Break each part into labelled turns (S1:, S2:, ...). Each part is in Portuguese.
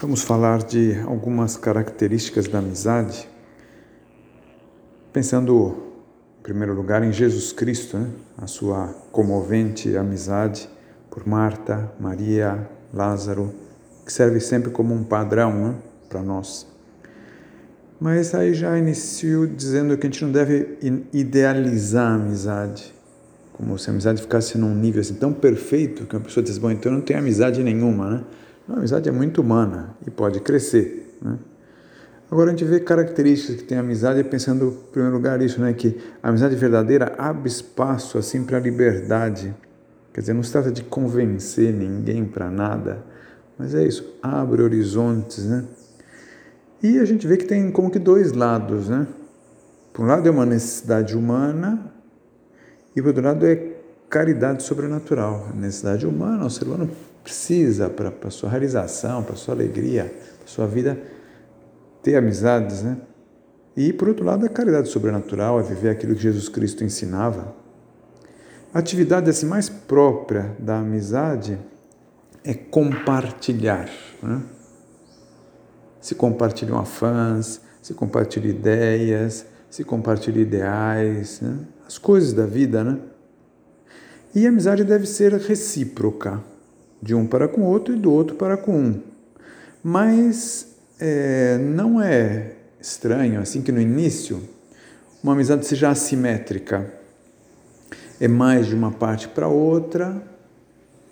S1: Vamos falar de algumas características da amizade, pensando, em primeiro lugar, em Jesus Cristo, né? a sua comovente amizade por Marta, Maria, Lázaro, que serve sempre como um padrão né? para nós. Mas aí já inicio dizendo que a gente não deve idealizar a amizade, como se a amizade ficasse num nível assim tão perfeito que uma pessoa diz, bom, então eu não tenho amizade nenhuma, né? A amizade é muito humana e pode crescer. Né? Agora a gente vê características que tem a amizade, pensando em primeiro lugar isso, né, que a amizade verdadeira abre espaço assim para a liberdade. Quer dizer, não se trata de convencer ninguém para nada, mas é isso, abre horizontes, né? E a gente vê que tem como que dois lados, né? Por um lado é uma necessidade humana e por outro lado é caridade sobrenatural. A necessidade humana, o ser humano precisa para a sua realização, para a sua alegria, para a sua vida, ter amizades, né? E, por outro lado, a caridade sobrenatural é viver aquilo que Jesus Cristo ensinava. A atividade assim, mais própria da amizade é compartilhar. Né? Se compartilham afãs, se compartilham ideias, se compartilham ideais, né? as coisas da vida, né? E a amizade deve ser recíproca de um para com o outro e do outro para com um. Mas é, não é estranho, assim que no início, uma amizade seja assimétrica. É mais de uma parte para outra,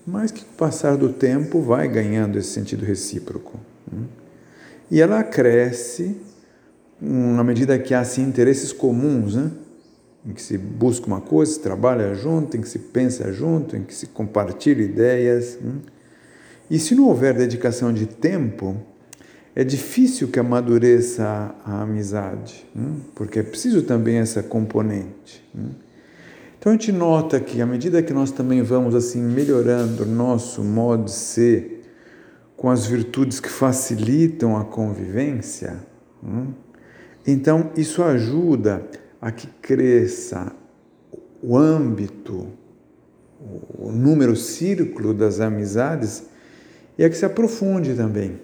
S1: mas que com o passar do tempo vai ganhando esse sentido recíproco. Né? E ela cresce na medida que há assim, interesses comuns, né? Em que se busca uma coisa, se trabalha junto, em que se pensa junto, em que se compartilha ideias. Hum? E se não houver dedicação de tempo, é difícil que amadureça a amizade, hum? porque é preciso também essa componente. Hum? Então a gente nota que à medida que nós também vamos assim melhorando o nosso modo de ser, com as virtudes que facilitam a convivência, então isso ajuda a que cresça o âmbito, o número, o círculo das amizades e a que se aprofunde também.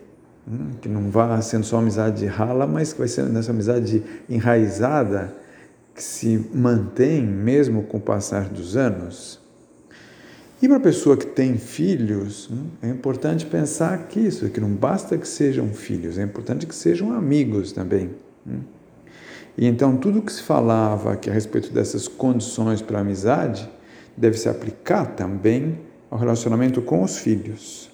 S1: Hum, que não vá sendo só amizade rala, mas que vai sendo nessa amizade enraizada que se mantém mesmo com o passar dos anos. E para a pessoa que tem filhos, hum, é importante pensar que isso, que não basta que sejam filhos, é importante que sejam amigos também. E então tudo que se falava aqui a respeito dessas condições para amizade deve se aplicar também ao relacionamento com os filhos.